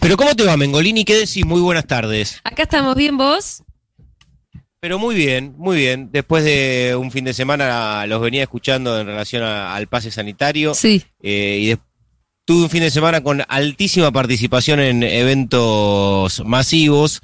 Pero ¿cómo te va, Mengolini? ¿Qué decís? Muy buenas tardes. Acá estamos bien vos. Pero muy bien, muy bien. Después de un fin de semana los venía escuchando en relación a- al pase sanitario. Sí. Eh, y des- tuve un fin de semana con altísima participación en eventos masivos.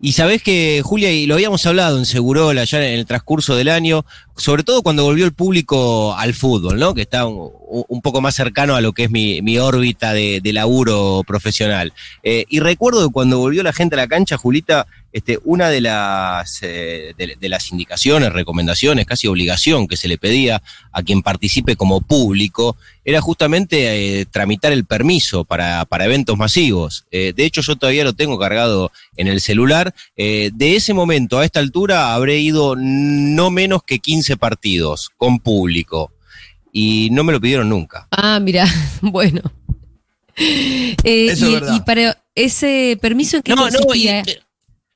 Y sabés que, Julia, y lo habíamos hablado en Segurola ya en el transcurso del año, sobre todo cuando volvió el público al fútbol, ¿no? Que está un, un poco más cercano a lo que es mi, mi órbita de, de laburo profesional. Eh, y recuerdo que cuando volvió la gente a la cancha, Julita, este, una de las, eh, de, las indicaciones, recomendaciones, casi obligación que se le pedía a quien participe como público, era justamente eh, tramitar el permiso para, para eventos masivos. De hecho, yo todavía lo tengo cargado en el celular. De ese momento a esta altura habré ido no menos que 15 partidos con público. Y no me lo pidieron nunca. Ah, mira, bueno. Eh, Eso es y, verdad. y para ese permiso en qué No, no, y- consistía?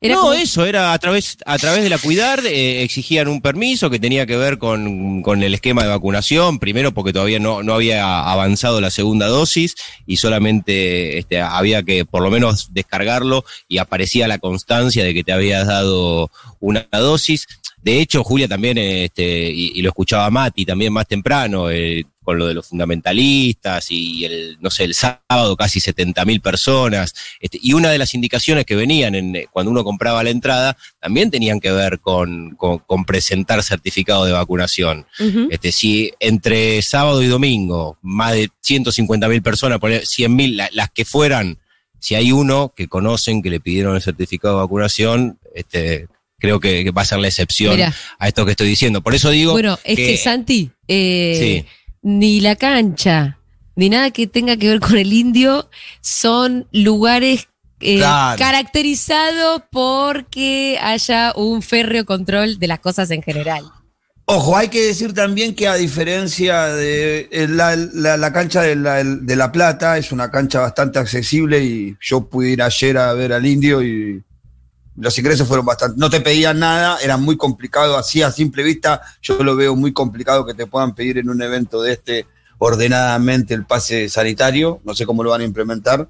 Era no, como- eso era a través, a través de la Cuidar, eh, exigían un permiso que tenía que ver con, con el esquema de vacunación, primero porque todavía no, no había avanzado la segunda dosis y solamente este, había que por lo menos descargarlo y aparecía la constancia de que te habías dado una dosis. De hecho, Julia también, este, y, y lo escuchaba Mati también más temprano, eh, con lo de los fundamentalistas y el, no sé, el sábado casi 70 mil personas. Este, y una de las indicaciones que venían en, eh, cuando uno compraba la entrada también tenían que ver con, con, con presentar certificado de vacunación. Este, si entre sábado y domingo más de 150 mil personas, poner 100 mil, la- las que fueran, si hay uno que conocen que le pidieron el certificado de vacunación, este, creo que, que va a ser la excepción Mira. a esto que estoy diciendo. Por eso digo. Bueno, es que, Santi, eh, Sí. ni la cancha, ni nada que tenga que ver con el indio, son lugares eh, Claro. caracterizados porque haya un férreo control de las cosas en general. Ojo, hay que decir también que a diferencia de eh, la, la- la cancha de la, de La Plata, es una cancha bastante accesible y yo pude ir ayer a ver al indio y los ingresos fueron bastante, no te pedían nada, era muy complicado, así a simple vista, yo lo veo muy complicado que te puedan pedir en un evento de este ordenadamente el pase sanitario, no sé cómo lo van a implementar,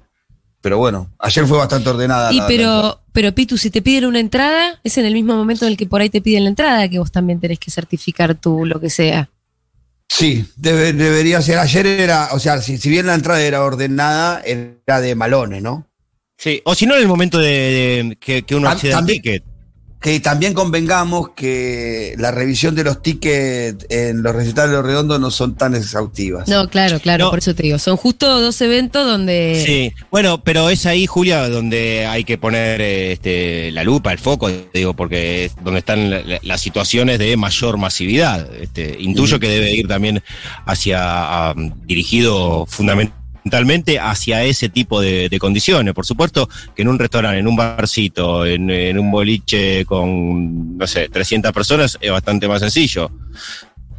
pero bueno, ayer fue bastante ordenada. Y pero, pero Pitu, si te piden una entrada, es en el mismo momento en el que por ahí te piden la entrada que vos también tenés que certificar tú lo que sea. Sí, debe- debería ser. Ayer era, o sea, si, si bien la entrada era ordenada, era de malones, ¿no? Sí, o si no en el momento de, de que, que uno accede al ticket. Que también convengamos que la revisión de los tickets en los recitales de los redondos no son tan exhaustivas. No, claro, claro, No. por eso te digo. Son justo dos eventos donde. Sí, bueno, pero es ahí, Julia, donde hay que poner este, la lupa, el foco, digo, porque es donde están la- la- las situaciones de mayor masividad. Este, intuyo que debe ir también hacia, dirigido fundamentalmente hacia ese tipo de, condiciones. Por supuesto que en un restaurante, en un barcito, en, en un boliche con, no sé, 300 personas es bastante más sencillo.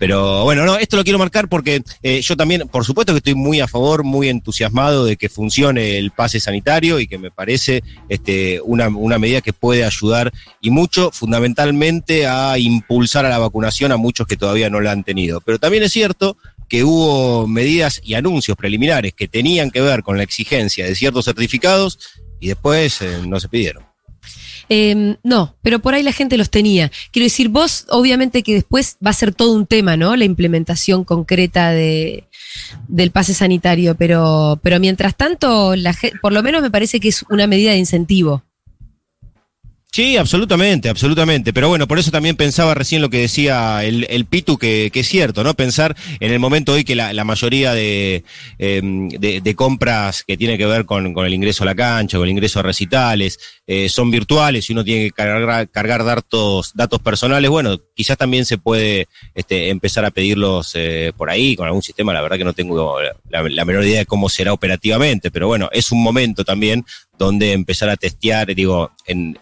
Pero bueno, no, esto lo quiero marcar porque eh, yo también, por supuesto que estoy muy a favor, muy entusiasmado de que funcione el pase sanitario y que me parece este, una, una medida que puede ayudar y mucho, fundamentalmente, a impulsar a la vacunación a muchos que todavía no la han tenido. Pero también es cierto que hubo medidas y anuncios preliminares que tenían que ver con la exigencia de ciertos certificados y después eh, no se pidieron. Eh, no, pero por ahí la gente los tenía. Quiero decir, vos, obviamente que después va a ser todo un tema, ¿no? La implementación concreta de, del pase sanitario, pero, pero mientras tanto, la, por lo menos me parece que es una medida de incentivo. Sí, absolutamente, absolutamente. Pero bueno, por eso también pensaba recién lo que decía el, el Pitu, que, es cierto, ¿no? Pensar en el momento hoy que la, mayoría de, eh, de, compras que tiene que ver con, el ingreso a la cancha, con el ingreso a recitales, eh, son virtuales y uno tiene que cargar, cargar datos, datos personales. Bueno, quizás también se puede este, empezar a pedirlos eh, por ahí con algún sistema. La verdad que no tengo la menor idea de cómo será operativamente, pero bueno, es un momento también donde empezar a testear, digo, en,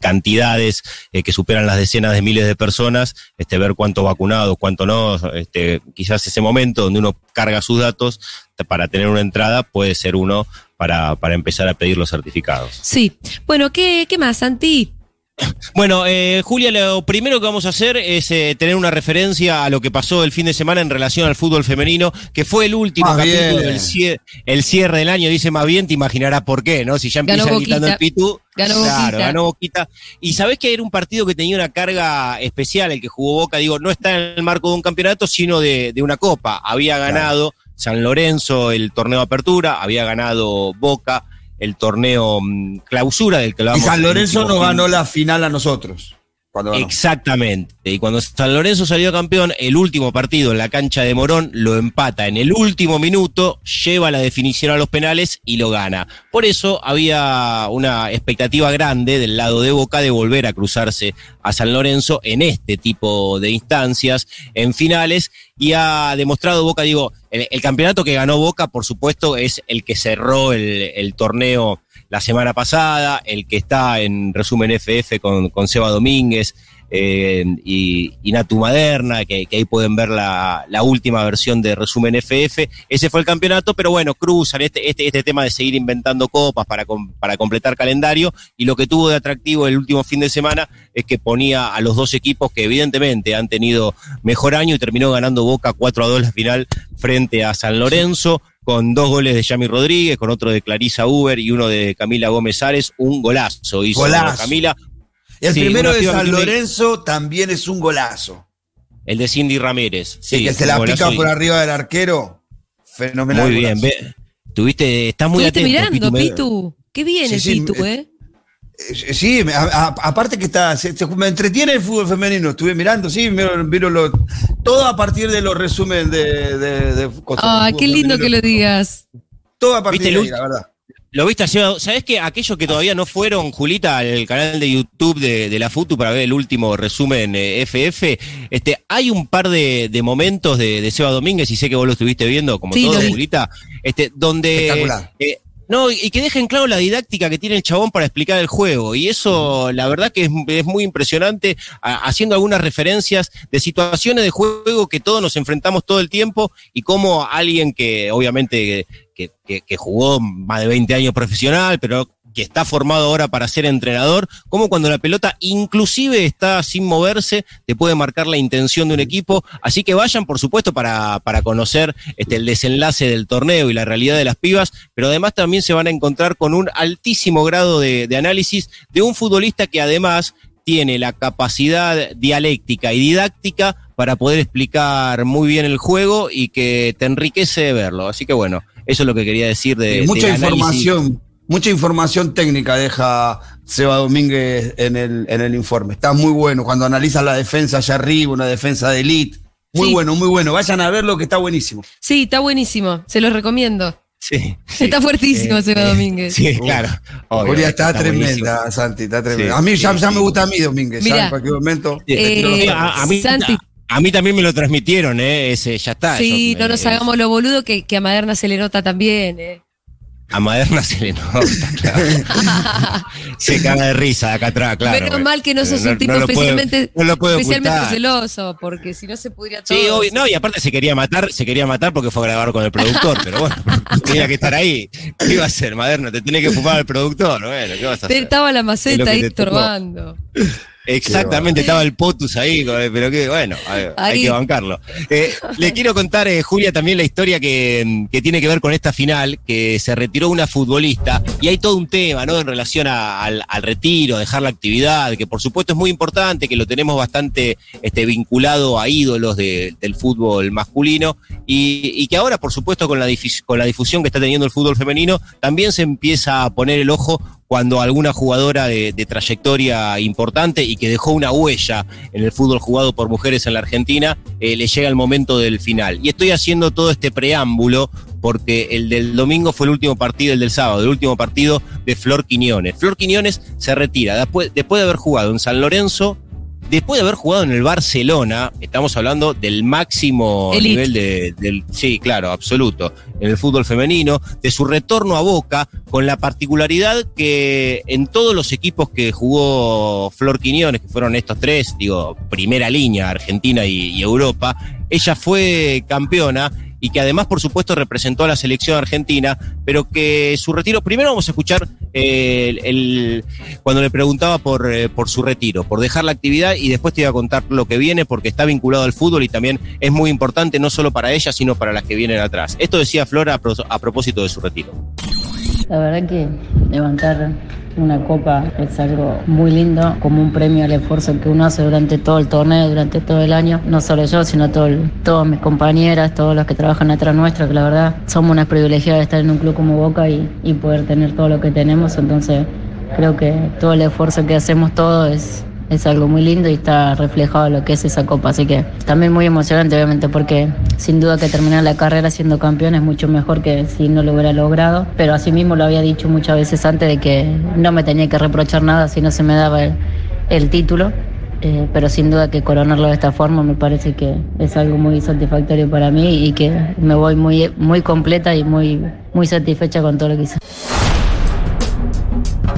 cantidades eh, que superan las decenas de miles de personas, este, ver cuánto vacunado, cuánto no, este, quizás ese momento donde uno carga sus datos para tener una entrada puede ser uno para, para empezar a pedir los certificados. Sí. Bueno, ¿qué, qué más, Santi? Bueno, eh, Julia, lo primero que vamos a hacer es eh, tener una referencia a lo que pasó el fin de semana en relación al fútbol femenino, que fue el último capítulo del cierre, el cierre del año. Dice más bien, te imaginarás por qué, ¿no? Si ya empieza quitando el pitú. Ganó claro, ganó Boquita. Y sabés que era un partido que tenía una carga especial, el que jugó Boca, digo, no está en el marco de un campeonato, sino de, una copa. Había ganado San Lorenzo el torneo de apertura, había ganado Boca el torneo mm, clausura del que lo Y San Lorenzo nos ganó la final a nosotros. Exactamente. Y cuando San Lorenzo salió campeón, el último partido en la cancha de Morón lo empata en el último minuto, lleva la definición a los penales y lo gana. Por eso había una expectativa grande del lado de Boca de volver a cruzarse a San Lorenzo en este tipo de instancias, en finales, y ha demostrado Boca, digo, el, campeonato que ganó Boca, por supuesto, es el que cerró el torneo la semana pasada, el que está en resumen FF con, con Seba Domínguez eh, y, Natu Maderna, que, ahí pueden ver la, última versión de resumen FF. Ese fue el campeonato, pero bueno, cruzan este, este, este tema de seguir inventando copas para, para completar calendario y lo que tuvo de atractivo el último fin de semana es que ponía a los dos equipos que evidentemente han tenido mejor año y terminó ganando Boca 4 a 2 la final frente a San Lorenzo con dos goles de Yami Rodríguez, con otro de Clarisa Uber y uno de Camila Gómez Ares, un golazo hizo Camila. El primero de San Lorenzo también es un golazo. El de Cindy Ramírez. Sí, que se la pica por arriba del arquero. Fenomenal. Muy bien, ve, tuviste, estás muy atento. mirando, Pitu. Qué bien el Pitu, ¿eh? Eh, sí, aparte que está, me entretiene el fútbol femenino, estuve mirando, sí, miro, todo a partir de los resúmenes de, de, Ah, qué lindo que lo digas. Todo a partir de ahí, la verdad. Lo viste ¿Sabés que aquellos que todavía no fueron, Julita, al canal de YouTube de, la FUTU para ver el último resumen FF, eh, este, hay un par de, momentos de, Seba Domínguez, y sé que vos lo estuviste viendo, como todo, Julita, este, donde eh, no, y que dejen claro la didáctica que tiene el chabón para explicar el juego. Y eso, la verdad que es, muy impresionante, haciendo algunas referencias de situaciones de juego que todos nos enfrentamos todo el tiempo y como alguien que obviamente que, que jugó más de 20 años profesional, pero que está formado ahora para ser entrenador, como cuando la pelota inclusive está sin moverse, te puede marcar la intención de un equipo. Así que vayan, por supuesto, para, para conocer este, el desenlace del torneo y la realidad de las pibas, pero además también se van a encontrar con un altísimo grado de, de análisis de un futbolista que además tiene la capacidad dialéctica y didáctica para poder explicar muy bien el juego y que te enriquece verlo. Así que bueno, eso es lo que quería decir de... Mucha información Mucha información técnica deja Seba Domínguez en el, en el informe. Está muy bueno cuando analiza la defensa allá arriba, una defensa de elite. Muy bueno, muy bueno. Vayan a verlo que está buenísimo. Sí, está buenísimo. Se lo recomiendo. Sí. Está fuertísimo eh, Seba Domínguez. Sí, claro. Obvio, está, tremenda, Santi, está tremenda. a mí ya, me gusta a mí Domínguez, En cualquier momento. Eh, a, mí, Santi. A mí también me lo transmitieron, ¿eh? Ese, ya está. Sí, no nos hagamos lo boludo que, que a Maderna se le nota también, ¿eh? A Maderna se le nota, claro. se caga de risa acá atrás, claro. Menos mal que no sos un tipo especialmente, especialmente celoso, porque si no se podría todo. Sí, obvio, no, y aparte se quería matar, se quería matar porque fue a grabar con el productor, pero bueno, tenía que estar ahí. ¿Qué iba a hacer, Maderna? Te tiene que fumar el productor, bueno, ¿qué vas a hacer? Estaba la maceta ahí estorbando. Exactamente, estaba el POTUS ahí, pero que bueno, hay que bancarlo. Eh, le quiero contar, eh, Julia, también la historia que, tiene que ver con esta final, que se retiró una futbolista, y hay todo un tema, ¿no? En relación al, retiro, dejar la actividad, que por supuesto es muy importante, que lo tenemos bastante este, vinculado a ídolos del fútbol masculino, y, que ahora, por supuesto, con la, con la difusión que está teniendo el fútbol femenino, también se empieza a poner el ojo cuando alguna jugadora de, trayectoria importante y que dejó una huella en el fútbol jugado por mujeres en la Argentina, eh, le llega el momento del final. Y estoy haciendo todo este preámbulo porque el del domingo fue el último partido, el del sábado, el último partido de Flor Quiñones. Flor Quiñones se retira después, después de haber jugado en San Lorenzo, después de haber jugado en el Barcelona, estamos hablando del máximo nivel de, del, sí, claro, absoluto, en el fútbol femenino, de su retorno a Boca, con la particularidad que en todos los equipos que jugó Flor Quiñones, que fueron estos tres, digo, primera línea, Argentina y Europa, ella fue campeona y que además, por supuesto, representó a la selección argentina, pero que su retiro, primero vamos a escuchar el, cuando le preguntaba por, eh, por su retiro, por dejar la actividad y después te iba a contar lo que viene porque está vinculado al fútbol y también es muy importante no solo para ella, sino para las que vienen atrás. Esto decía Flora a propósito de su retiro. La verdad que levantar una copa es algo muy lindo, como un premio al esfuerzo que uno hace durante todo el torneo, durante todo el año. No solo yo, sino todo todas mis compañeras, todos los que trabajan atrás nuestro, que la verdad somos una privilegiada de estar en un club como Boca y, y poder tener todo lo que tenemos. Entonces creo que todo el esfuerzo que hacemos todo es, es algo muy lindo y está reflejado lo que es esa copa. Así que también muy emocionante, obviamente, porque sin duda que terminar la carrera siendo campeón es mucho mejor que si no lo hubiera logrado. Pero asimismo lo había dicho muchas veces antes de que no me tenía que reprochar nada si no se me daba el, título. Eh, pero sin duda que coronarlo de esta forma me parece que es algo muy satisfactorio para mí y que me voy muy, muy completa y muy, muy satisfecha con todo lo que hice.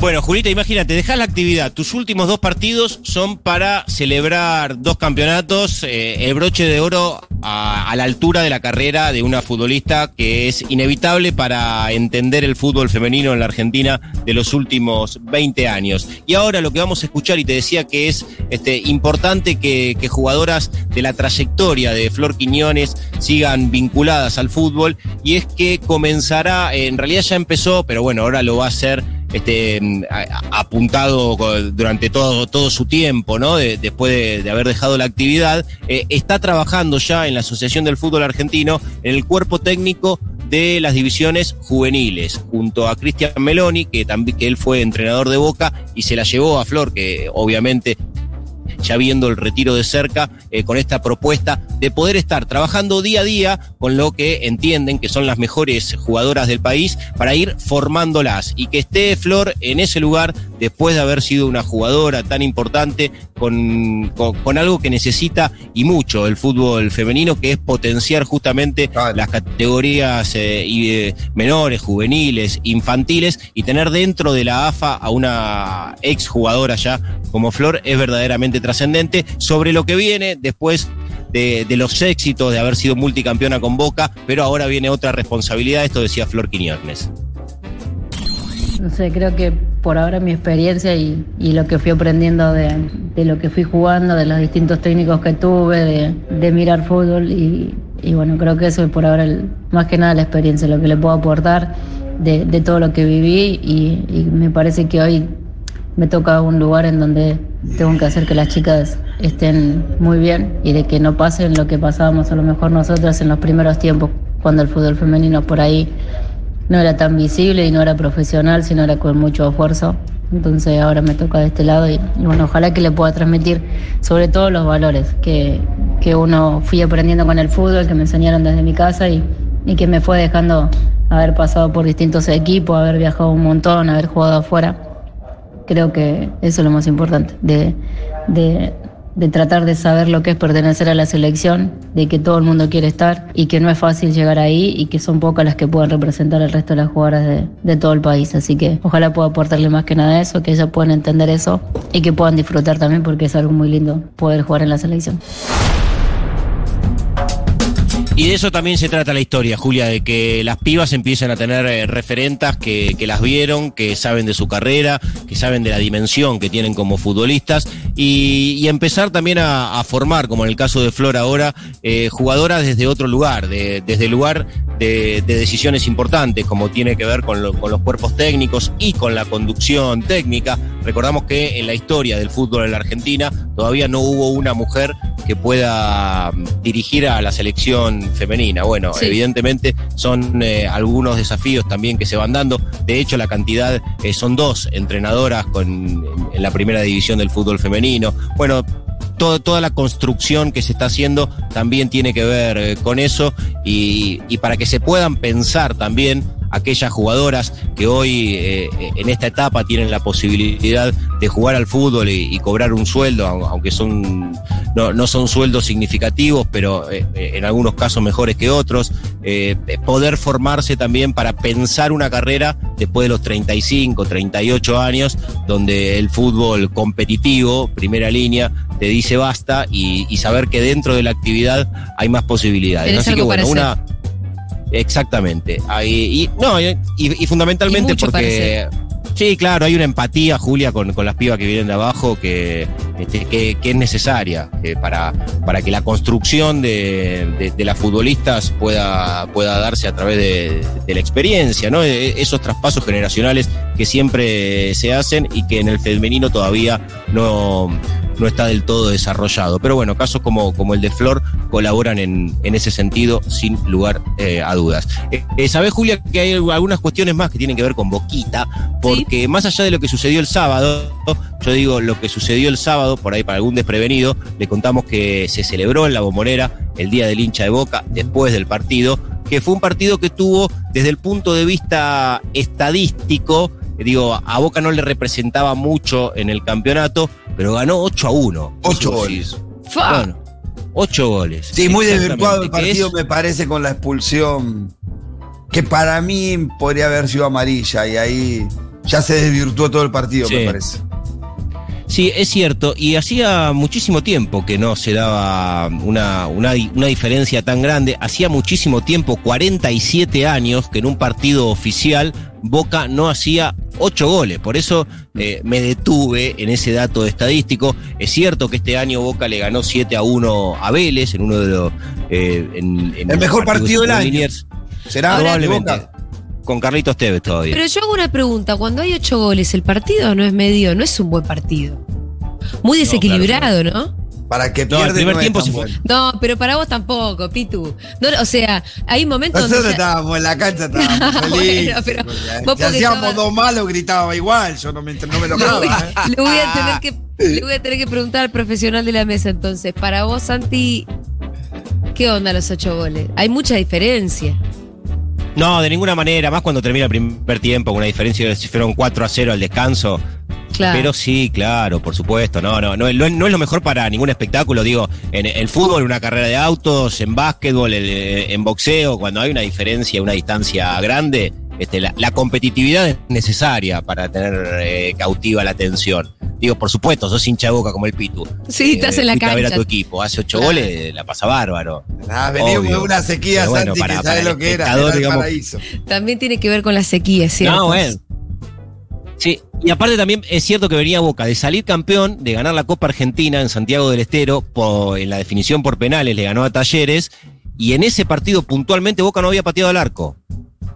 Bueno, Julita, imagínate, dejas la actividad. Tus últimos dos partidos son para celebrar dos campeonatos, eh, el broche de oro a, la altura de la carrera de una futbolista que es inevitable para entender el fútbol femenino en la Argentina de los últimos 20 años. Y ahora lo que vamos a escuchar, y te decía que es este, importante que, que jugadoras de la trayectoria de Flor Quiñones sigan vinculadas al fútbol, y es que comenzará, en realidad ya empezó, pero bueno, ahora lo va a hacer este, apuntado durante todo, todo su tiempo, ¿no? después de, haber dejado la actividad, eh, está trabajando ya en la Asociación del Fútbol Argentino en el cuerpo técnico de las divisiones juveniles, junto a Cristian Meloni, que también que él fue entrenador de Boca y se la llevó a Flor, que obviamente ya viendo el retiro de cerca, eh, con esta propuesta de poder estar trabajando día a día con lo que entienden que son las mejores jugadoras del país para ir formándolas y que esté Flor en ese lugar después de haber sido una jugadora tan importante con, con, algo que necesita y mucho el fútbol femenino, que es potenciar justamente las categorías eh, eh, menores, juveniles, infantiles y tener dentro de la AFA a una ex jugadora ya como Flor es verdaderamente trascendente sobre lo que viene después de, los éxitos de haber sido multicampeona con Boca, pero ahora viene otra responsabilidad, esto decía Flor Quiñones. No sé, creo que por ahora mi experiencia y, lo que fui aprendiendo de, lo que fui jugando, de los distintos técnicos que tuve, de, mirar fútbol y, bueno, creo que eso es por ahora más que nada la experiencia, lo que le puedo aportar de, todo lo que viví y me parece que hoy me toca un lugar en donde tengo que hacer que las chicas estén muy bien y de que no pasen lo que pasábamos a lo mejor nosotras en los primeros tiempos, cuando el fútbol femenino por ahí no era tan visible y no era profesional, sino era con mucho esfuerzo. Entonces ahora me toca de este lado y, bueno, ojalá que le pueda transmitir sobre todo los valores que, que uno fui aprendiendo con el fútbol, que me enseñaron desde mi casa y, y que me fue dejando haber pasado por distintos equipos, haber viajado un montón, haber jugado afuera Creo que eso es lo más importante, de, de, tratar de saber lo que es pertenecer a la selección, de que todo el mundo quiere estar y que no es fácil llegar ahí y que son pocas las que puedan representar al resto de las jugadoras de, de todo el país. Así que ojalá pueda aportarle más que nada eso, que ellas puedan entender eso y que puedan disfrutar también porque es algo muy lindo poder jugar en la selección. Y de eso también se trata la historia, Julia, de que las pibas empiecen a tener eh, referentas que, las vieron, que saben de su carrera, que saben de la dimensión que tienen como futbolistas y, empezar también a, formar, como en el caso de Flor ahora, eh, jugadoras desde otro lugar, desde el lugar de, decisiones importantes, como tiene que ver con, con los cuerpos técnicos y con la conducción técnica. Recordamos que en la historia del fútbol en la Argentina todavía no hubo una mujer que pueda mm, dirigir a la selección femenina. Bueno, evidentemente son eh, algunos desafíos también que se van dando. De hecho, la cantidad eh, son dos entrenadoras con, en la primera división del fútbol femenino. Bueno, toda la construcción que se está haciendo también tiene que ver eh, con eso y, y para que se puedan pensar también aquellas jugadoras que hoy eh, en esta etapa tienen la posibilidad de jugar al fútbol y, cobrar un sueldo, aunque son no, son sueldos significativos, pero eh, en algunos casos mejores que otros, poder formarse también para pensar una carrera después de los 35, 38 años, donde el fútbol competitivo, primera línea, te dice basta y, saber que dentro de la actividad hay más posibilidades. Así que bueno, una Exactamente. y, no, y, fundamentalmente porque. Sí, claro, hay una empatía, Julia, con, las pibas que vienen de abajo que, este, que, es necesaria para, para que la construcción de, las futbolistas pueda, pueda darse a través de, la experiencia, ¿no? E, esos traspasos generacionales que siempre se hacen y que en el femenino todavía no, no está del todo desarrollado. Pero bueno, casos como, como el de Flor colaboran en, en ese sentido sin lugar eh, a dudas. Eh, eh, ¿Sabés, Julia, que hay algunas cuestiones más que tienen que ver con Boquita? Porque más allá de lo que sucedió el sábado, yo digo lo que sucedió el sábado, por ahí para algún desprevenido, le contamos que se celebró en la bombonera el Día del hincha de Boca después del partido, que fue un partido que tuvo desde el punto de vista estadístico, digo, a Boca no le representaba mucho en el campeonato, pero ganó 8 a 1. 8 goles. Bueno, 8 goles. Sí, muy desvirtuado el partido, me parece, con la expulsión. Que para mí podría haber sido amarilla y ahí ya se desvirtuó todo el partido, me parece. Sí, es cierto, y hacía muchísimo tiempo que no se daba una, una, diferencia tan grande, hacía muchísimo tiempo, 47 años, que en un partido oficial Boca no hacía 8 goles, por eso eh, me detuve en ese dato estadístico. Es cierto que este año Boca le ganó 7 a 1 a Vélez en uno de los... Eh, el mejor partido del año. Será probablemente con Carlitos Tevez todavía. Pero yo hago una pregunta, cuando hay ocho goles, el partido no es medio, no es un buen partido. Muy desequilibrado, ¿no? Para que pierda el primer tiempo fue. No, pero para vos tampoco, Pitu. No, o sea, hay momentos Nosotros estábamos en la cancha, estábamos felices. pero si hacíamos dos malos, gritaba igual, yo no me, no me lo le, voy, ¿eh? le, voy a tener que, le voy a tener que preguntar al profesional de la mesa entonces. Para vos, Santi, ¿qué onda los ocho goles? Hay mucha diferencia. No, de ninguna manera, más cuando termina el primer tiempo, con una diferencia de si fueron 4 a 0 al descanso. Pero sí, claro, por supuesto. No, no, no, no, es lo mejor para ningún espectáculo. Digo, en el fútbol, una carrera de autos, en básquetbol, en boxeo, cuando hay una diferencia, una distancia grande, este, la, competitividad es necesaria para tener eh, cautiva la atención. Digo, por supuesto, sos hincha de boca como el Pitu. Sí, eh, estás en la cancha. a ver a tu equipo, hace ocho goles, la pasa bárbaro. Ah, venimos de una sequía, Santi, que sabes lo que era, También tiene que ver con la sequía, ¿cierto? No, bueno. Sí, y aparte también es cierto que venía Boca de salir campeón, de ganar la Copa Argentina en Santiago del Estero, en la definición por penales le ganó a Talleres, y en ese partido puntualmente Boca no había pateado al arco.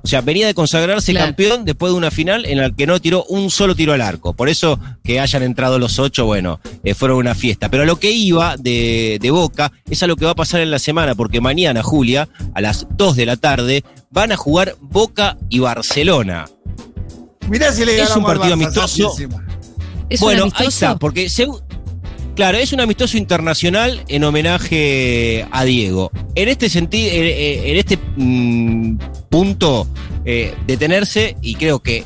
O sea, venía de consagrarse campeón después de una final en la que no tiró un solo tiro al arco. Por eso que hayan entrado los ocho, bueno, eh, fueron una fiesta. Pero lo que iba de, Boca es a lo que va a pasar en la semana, porque mañana, Julia, a las 2 de la tarde, van a jugar Boca y Barcelona. Mirá si le Es un partido amistoso. bueno, ahí está, porque Claro, es un amistoso internacional en homenaje a Diego. En este sentido, en este mm, punto, eh, detenerse, y creo que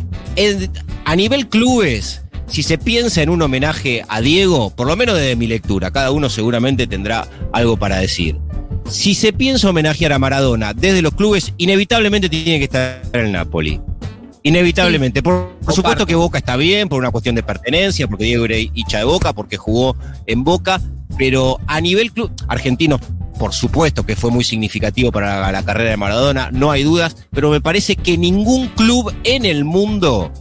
a nivel clubes, si se piensa en un homenaje a Diego, por lo menos desde mi lectura, cada uno seguramente tendrá algo para decir. Si se piensa homenajear a Maradona desde los clubes, inevitablemente tiene que estar en el Napoli. Inevitablemente. Por, supuesto que Boca está bien, por una cuestión de pertenencia, porque Diego era hincha de Boca, porque jugó en Boca, pero a nivel club argentino, por supuesto que fue muy significativo para la, carrera de Maradona, no hay dudas, pero me parece que ningún club en el mundo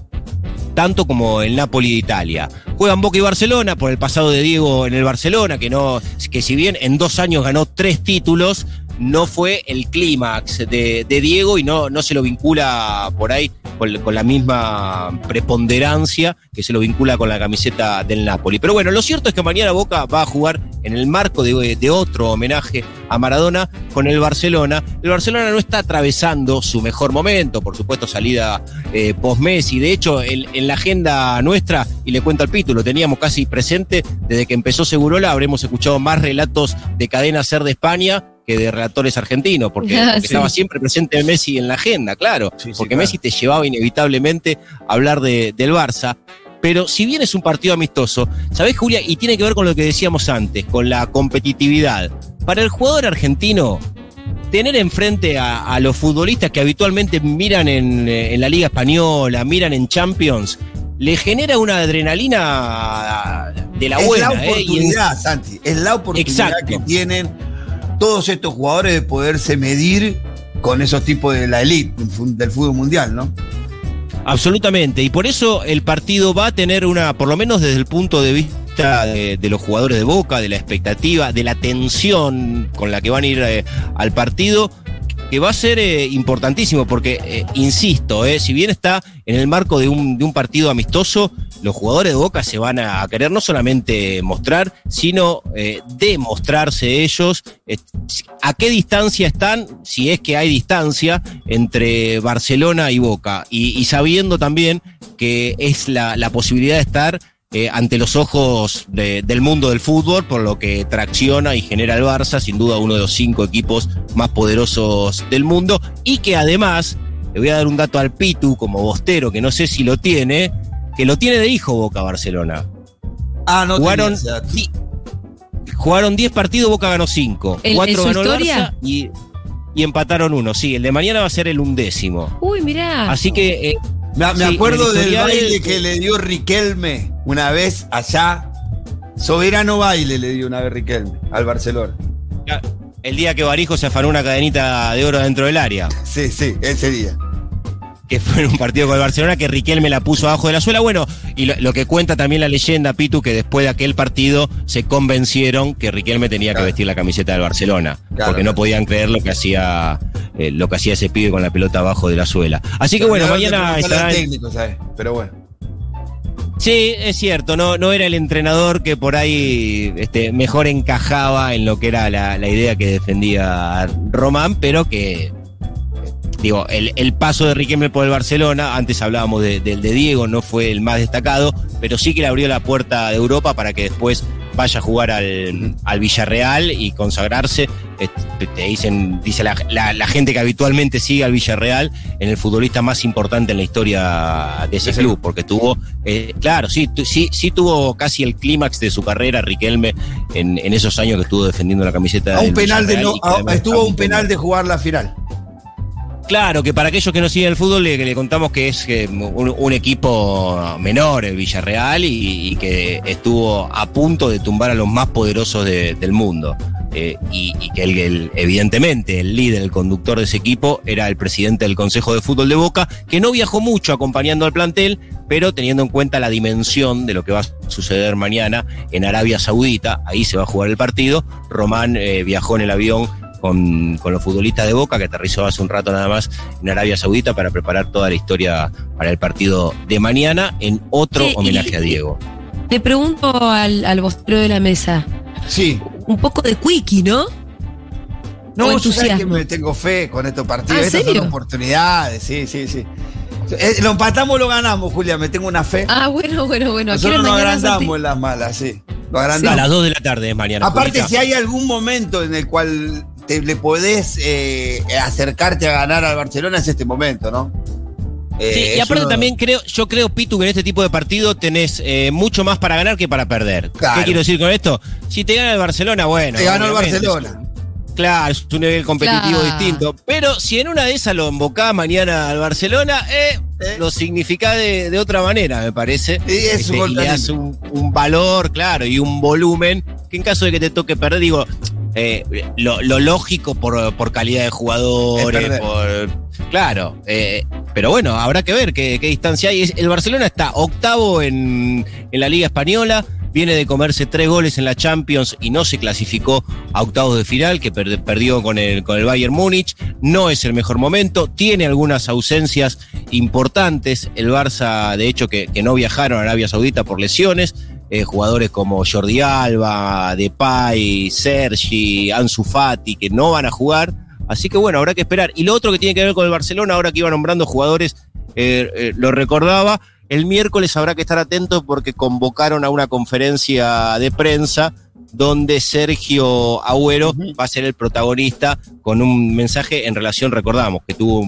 tanto como el Napoli de Italia. Juegan Boca y Barcelona por el pasado de Diego en el Barcelona, que no, que si bien en dos años ganó tres títulos, no fue el clímax de, Diego y no, no se lo vincula por ahí con, la misma preponderancia que se lo vincula con la camiseta del Napoli. Pero bueno, lo cierto es que mañana Boca va a jugar en el marco de, otro homenaje a Maradona con el Barcelona. El Barcelona no está atravesando su mejor momento, por supuesto salida eh, post-Messi. De hecho, en, la agenda nuestra, y le cuento al Pito, lo teníamos casi presente desde que empezó Segurola, habremos escuchado más relatos de cadena ser de España que de relatores argentinos, porque, porque sí. estaba siempre presente Messi en la agenda, claro, Sí, sí, porque claro. Messi te llevaba inevitablemente a hablar de- del Barça. Pero si bien es un partido amistoso, ¿sabés, Julia? Y tiene que ver con lo que decíamos antes, con la competitividad. Para el jugador argentino, tener enfrente a, a los futbolistas que habitualmente miran en, en la Liga Española, miran en Champions, le genera una adrenalina de la es buena. la ¿eh? Y en- oportunidad, Santi. Es la oportunidad Exacto. que tienen todos estos jugadores de poderse medir con esos tipos de la elite del fútbol mundial, ¿no? Absolutamente, y por eso el partido va a tener una, por lo menos desde el punto de vista de, de los jugadores de Boca, de la expectativa, de la tensión con la que van a ir eh, al partido, que va a ser eh, importantísimo, porque, eh, insisto, eh, si bien está en el marco de un, partido amistoso, los jugadores de Boca se van a querer no solamente mostrar, sino eh, demostrarse ellos a qué distancia están, si es que hay distancia, entre Barcelona y Boca, y, sabiendo también que es la posibilidad de estar eh, ante los ojos de- del mundo del fútbol, por lo que tracciona y genera el Barça, sin duda uno de los cinco equipos más poderosos del mundo, y que además, le voy a dar un dato al Pitu como bostero, que no sé si lo tiene, que lo tiene de hijo Boca Barcelona. Ah, no Jugaron, di- jugaron 10 partidos, Boca ganó 5. ¿En- en 4 su ganó el historia? Barça y, y empataron uno. Sí, el de mañana va a ser el undécimo. Uy, mirá. Así que eh, Me, me Sí, acuerdo el del baile que le dio Riquelme una vez allá. Soberano baile le dio una vez Riquelme al Barcelona. el día que Barijo se afanó una cadenita de oro dentro del área, Sí, sí, ese día. que fue en un partido con el Barcelona, que Riquelme la puso abajo de la suela. Bueno, y lo, lo que cuenta también la leyenda, Pitu, que después de aquel partido se convencieron que Riquelme tenía que vestir la camiseta del Barcelona, Claro, porque no podían creer lo que hacía eh, lo que hacía ese pibe con la pelota abajo de la suela. Así que bueno, mañana preguntarle al estará en- técnico, ¿sabes? Pero bueno. Sí, es cierto, no, no era el entrenador que por ahí este, mejor encajaba en lo que era la, la idea que defendía Román, pero que, digo, el, el paso de Riquelme por el Barcelona, antes hablábamos de- del de Diego, no fue el más destacado, pero sí que le abrió la puerta de Europa para que después vaya a jugar al, al Villarreal y consagrarse. Este, Te dicen, dice la, la- la gente que habitualmente sigue al Villarreal, en el futbolista más importante en la historia de ese club, porque tuvo, eh, claro, sí, tu- sí, sí tuvo casi el clímax de su carrera Riquelme en, en esos años que estuvo defendiendo la camiseta. A un del penal de no, a- estuvo a un penal de jugar la final. Claro, que para aquellos que no siguen el fútbol, le, le contamos que es eh, un, equipo menor, el Villarreal, y, que estuvo a punto de tumbar a los más poderosos de- del mundo. Eh, y, que el- evidentemente el líder, el conductor de ese equipo, era el presidente del Consejo de Fútbol de Boca, que no viajó mucho acompañando al plantel, pero teniendo en cuenta la dimensión de lo que va a suceder mañana en Arabia Saudita, ahí se va a jugar el partido. Román eh, viajó en el avión con, con los futbolistas de Boca, que aterrizó hace un rato nada más en Arabia Saudita para preparar toda la historia para el partido de mañana en otro Sí, homenaje a Diego. Le pregunto al, al bostero de la mesa. Sí. Un poco de quickie, ¿no? No, yo sabes que entusiasmo. me tengo fe con estos partidos. ¿Ah, en Estas son serio? oportunidades, sí, sí, sí. Eh, lo empatamos o lo ganamos, Julia, me tengo una fe. Ah, bueno, bueno, bueno. ¿A qué hora Nosotros nos agrandamos en las malas, sí. Lo A agrandamos. las 2 de la tarde es mañana. Aparte, Julita. si hay algún momento en el cual te le podés eh, acercarte a ganar al Barcelona, es este momento, ¿no? Eh, Sí, y aparte uno- también creo, yo creo, Pitu, que en este tipo de partido tenés eh, mucho más para ganar que para perder. Claro. ¿Qué quiero decir con esto? Si te gana el Barcelona, bueno. Te ganó el Barcelona. Claro, es un nivel competitivo Claro. distinto. Pero si en una de esas lo embocás mañana al Barcelona, eh, Eh. lo significa de, de otra manera, me parece. Y es Este, y le tan das un, un valor, claro, y un volumen que en caso de que te toque perder, digo, eh, lo, lo lógico por, por calidad de Es jugadores, por. Claro, eh, pero bueno, habrá que ver qué, qué distancia hay. El Barcelona está octavo en, en la Liga Española. Viene de comerse tres goles en la Champions y no se clasificó a octavos de final, que per- perdió con el, con el Bayern Múnich. No es el mejor momento, tiene algunas ausencias importantes. El Barça, de hecho, que, que no viajaron a Arabia Saudita por lesiones. Eh, jugadores como Jordi Alba, Depay, Sergi, Ansu Fati, que no van a jugar. Así que bueno, habrá que esperar. Y lo otro que tiene que ver con el Barcelona, ahora que iba nombrando jugadores, eh, eh, lo recordaba, el miércoles habrá que estar atentos porque convocaron a una conferencia de prensa donde Sergio Agüero va a ser el protagonista con un mensaje en relación, recordamos, que tuvo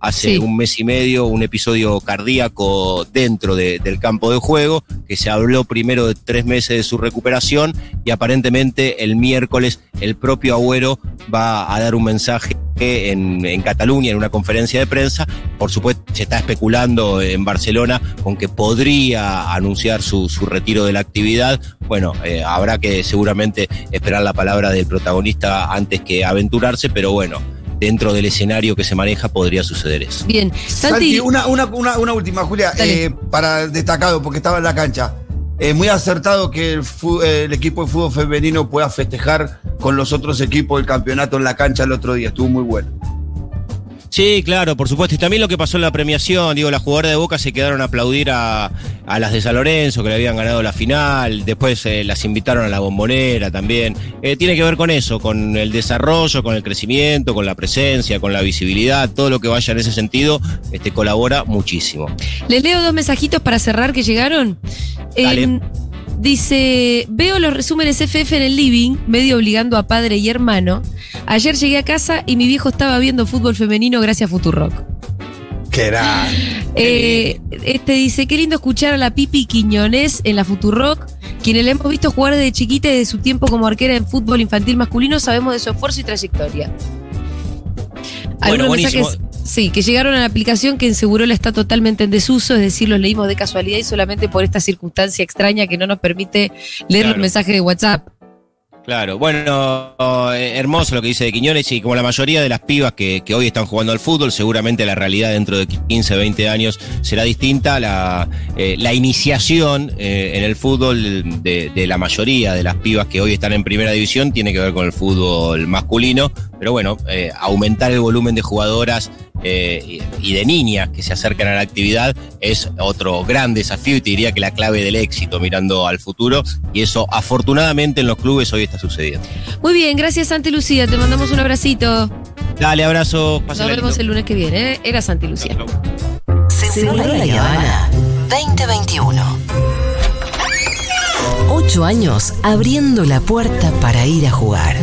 hace Sí. un mes y medio un episodio cardíaco dentro de- del campo de juego, que se habló primero de tres meses de su recuperación y aparentemente el miércoles el propio Agüero va a dar un mensaje en, en Cataluña en una conferencia de prensa. Por supuesto, se está especulando en Barcelona con que podría anunciar su, su retiro de la actividad. Bueno, eh, habrá que seguramente esperar la palabra del protagonista antes que aventurarse, pero bueno, dentro del escenario que se maneja podría suceder eso. Bien. Santi, Santi, una, una, una, una última, Julia, eh, para destacado, porque estaba en la cancha. Es muy acertado que el, el equipo de fútbol femenino pueda festejar con los otros equipos del campeonato en la cancha el otro día. Estuvo muy bueno. Sí, claro, por supuesto. Y también lo que pasó en la premiación, digo, las jugadoras de Boca se quedaron a aplaudir a, a las de San Lorenzo, que le habían ganado la final, después eh, las invitaron a la bombonera también. Eh, tiene que ver con eso, con el desarrollo, con el crecimiento, con la presencia, con la visibilidad, todo lo que vaya en ese sentido, este, colabora muchísimo. les leo dos mensajitos para cerrar que llegaron. Dale. Dice, veo los resúmenes FF en el living, medio obligando a padre y hermano. Ayer llegué a casa y mi viejo estaba viendo fútbol femenino gracias a Futurock. Que era. Eh, este dice, qué lindo escuchar a la Pipi Quiñones en la Futurock. Quienes le hemos visto jugar desde chiquita y de su tiempo como arquera en fútbol infantil masculino, sabemos de su esfuerzo y trayectoria. Algunos mensajes, sí, que llegaron a la aplicación que en Segurola está totalmente en desuso, es decir, los leímos de casualidad y solamente por esta circunstancia extraña que no nos permite leer Claro. los mensajes de WhatsApp. Claro, bueno, eh, hermoso lo que dice de Quiñones y como la mayoría de las pibas que, que hoy están jugando al fútbol, seguramente la realidad dentro de 15, 20 años será distinta. La, eh, la iniciación eh, en el fútbol de, de la mayoría de las pibas que hoy están en primera división tiene que ver con el fútbol masculino, pero bueno, aumentar el volumen de jugadoras eh, y de niñas que se acercan a la actividad es otro gran desafío y te diría que la clave del éxito mirando al futuro y eso afortunadamente en los clubes hoy está sucediendo. Muy bien, gracias Santi Lucía, te mandamos un abracito. Dale, abrazo, Nos vemos lindo. el lunes que viene, ¿eh? Era Santi Lucía. Chau, chau. Seguro la Habana 2021. Ocho años abriendo la puerta para ir a jugar.